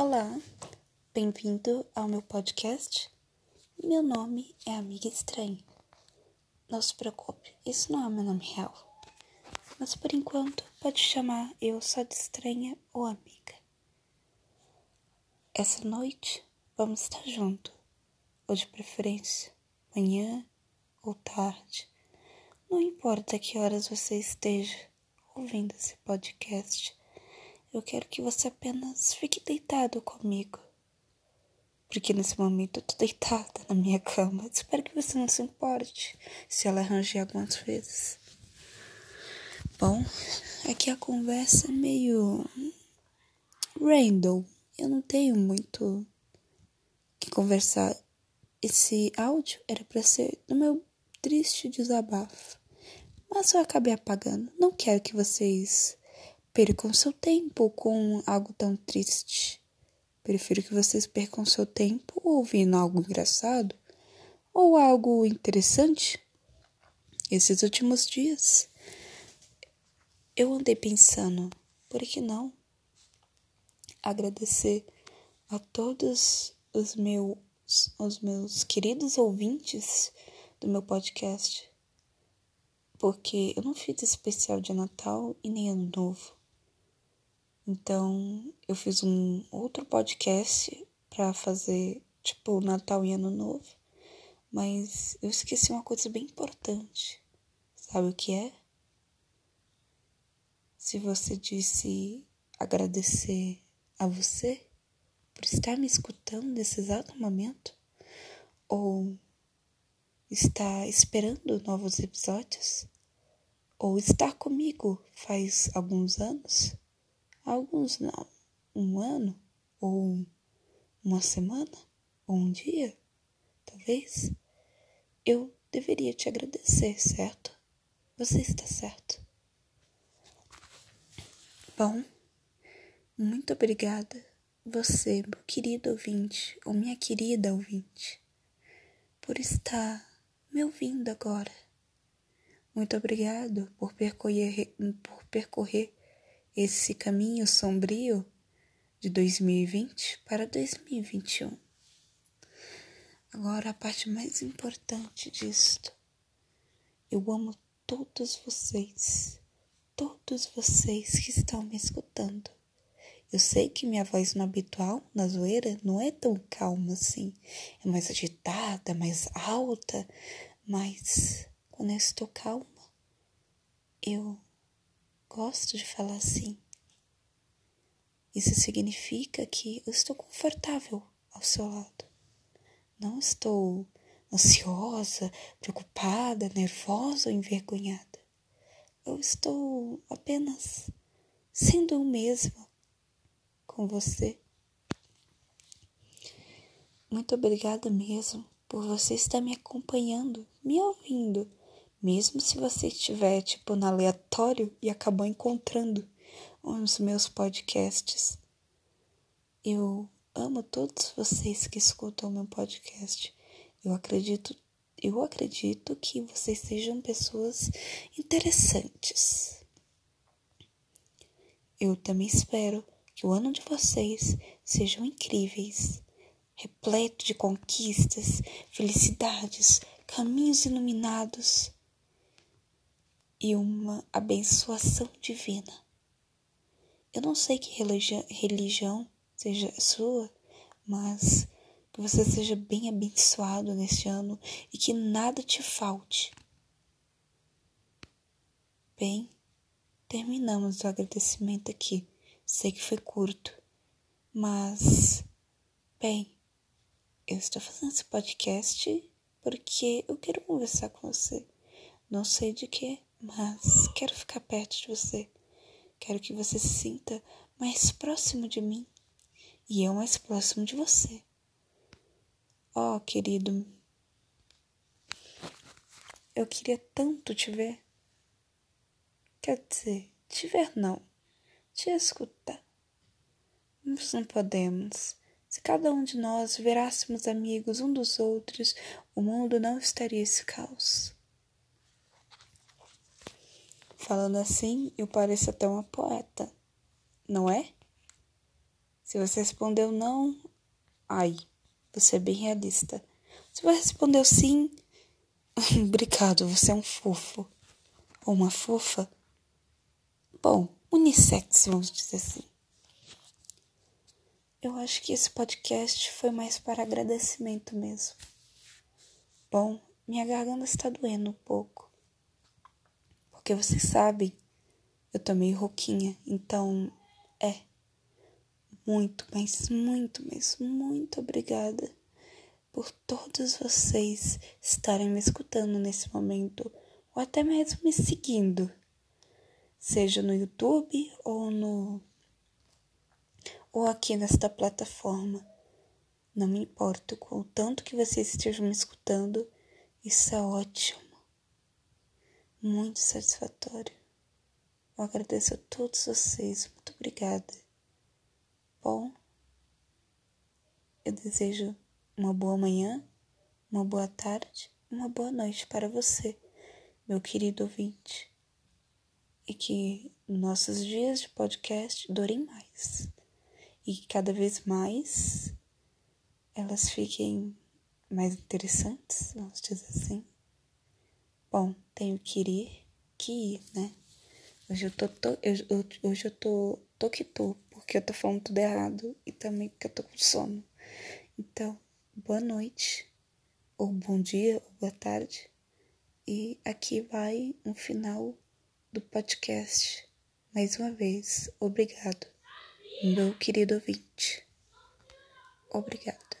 Olá, bem-vindo ao meu podcast. Meu nome é Amiga Estranha. Não se preocupe, isso não é meu nome real. Mas por enquanto, pode chamar eu só de estranha ou amiga. Essa noite vamos estar junto, ou de preferência, manhã ou tarde. Não importa que horas você esteja ouvindo esse podcast eu quero que você apenas fique deitado comigo. Porque nesse momento eu tô deitada na minha cama. Espero que você não se importe se ela arranjar algumas vezes. Bom, aqui a conversa é meio random. Eu não tenho muito que conversar. Esse áudio era para ser do meu triste desabafo. Mas eu acabei apagando. Não quero que vocês percam seu tempo com algo tão triste. Prefiro que vocês percam seu tempo ouvindo algo engraçado ou algo interessante. Esses últimos dias eu andei pensando, por que não agradecer a todos os meus os meus queridos ouvintes do meu podcast, porque eu não fiz especial de Natal e nem Ano Novo. Então, eu fiz um outro podcast para fazer, tipo, Natal e Ano Novo. Mas eu esqueci uma coisa bem importante. Sabe o que é? Se você disse agradecer a você por estar me escutando nesse exato momento, ou está esperando novos episódios, ou estar comigo faz alguns anos, Alguns não. Um ano, ou uma semana, ou um dia, talvez. Eu deveria te agradecer, certo? Você está certo. Bom, muito obrigada, você, meu querido ouvinte, ou minha querida ouvinte, por estar me ouvindo agora. Muito obrigado por percorrer, por percorrer esse caminho sombrio de 2020 para 2021. Agora, a parte mais importante disto. Eu amo todos vocês, todos vocês que estão me escutando. Eu sei que minha voz no habitual, na zoeira, não é tão calma assim. É mais agitada, mais alta, mas quando eu estou calma, eu gosto de falar assim. Isso significa que eu estou confortável ao seu lado. Não estou ansiosa, preocupada, nervosa ou envergonhada. Eu estou apenas sendo eu mesma com você. Muito obrigada mesmo por você estar me acompanhando, me ouvindo mesmo se você estiver, tipo, no aleatório e acabou encontrando os meus podcasts. Eu amo todos vocês que escutam meu podcast. Eu acredito, eu acredito que vocês sejam pessoas interessantes. Eu também espero que o ano de vocês sejam incríveis, repleto de conquistas, felicidades, caminhos iluminados e uma abençoação divina. Eu não sei que religião, religião seja sua, mas que você seja bem abençoado neste ano e que nada te falte. Bem, terminamos o agradecimento aqui. Sei que foi curto, mas, bem, eu estou fazendo esse podcast porque eu quero conversar com você. Não sei de que, mas quero ficar perto de você. Quero que você se sinta mais próximo de mim e eu mais próximo de você. Oh, querido, eu queria tanto te ver. Quer dizer, te ver não, te escutar. Mas não podemos. Se cada um de nós virássemos amigos um dos outros, o mundo não estaria esse caos. Falando assim, eu pareço até uma poeta, não é? Se você respondeu não, ai, você é bem realista. Se você respondeu sim, obrigado, você é um fofo. Ou uma fofa. Bom, unissex, vamos dizer assim. Eu acho que esse podcast foi mais para agradecimento mesmo. Bom, minha garganta está doendo um pouco. Porque vocês sabem, eu tô meio rouquinha, então é. Muito, mas muito, mas muito obrigada por todos vocês estarem me escutando nesse momento, ou até mesmo me seguindo, seja no YouTube ou no ou aqui nesta plataforma. Não me importo com o tanto que vocês estejam me escutando, isso é ótimo. Muito satisfatório. Eu agradeço a todos vocês. Muito obrigada. Bom, eu desejo uma boa manhã, uma boa tarde, uma boa noite para você, meu querido ouvinte. E que nossos dias de podcast durem mais. E que cada vez mais elas fiquem mais interessantes, vamos dizer assim. Bom, tenho que ir, que ir, né? Hoje eu tô, tô eu, hoje eu tô tô que tô, porque eu tô falando tudo errado e também porque eu tô com sono. Então, boa noite, ou bom dia, ou boa tarde. E aqui vai um final do podcast. Mais uma vez, obrigado, meu querido ouvinte. Obrigado.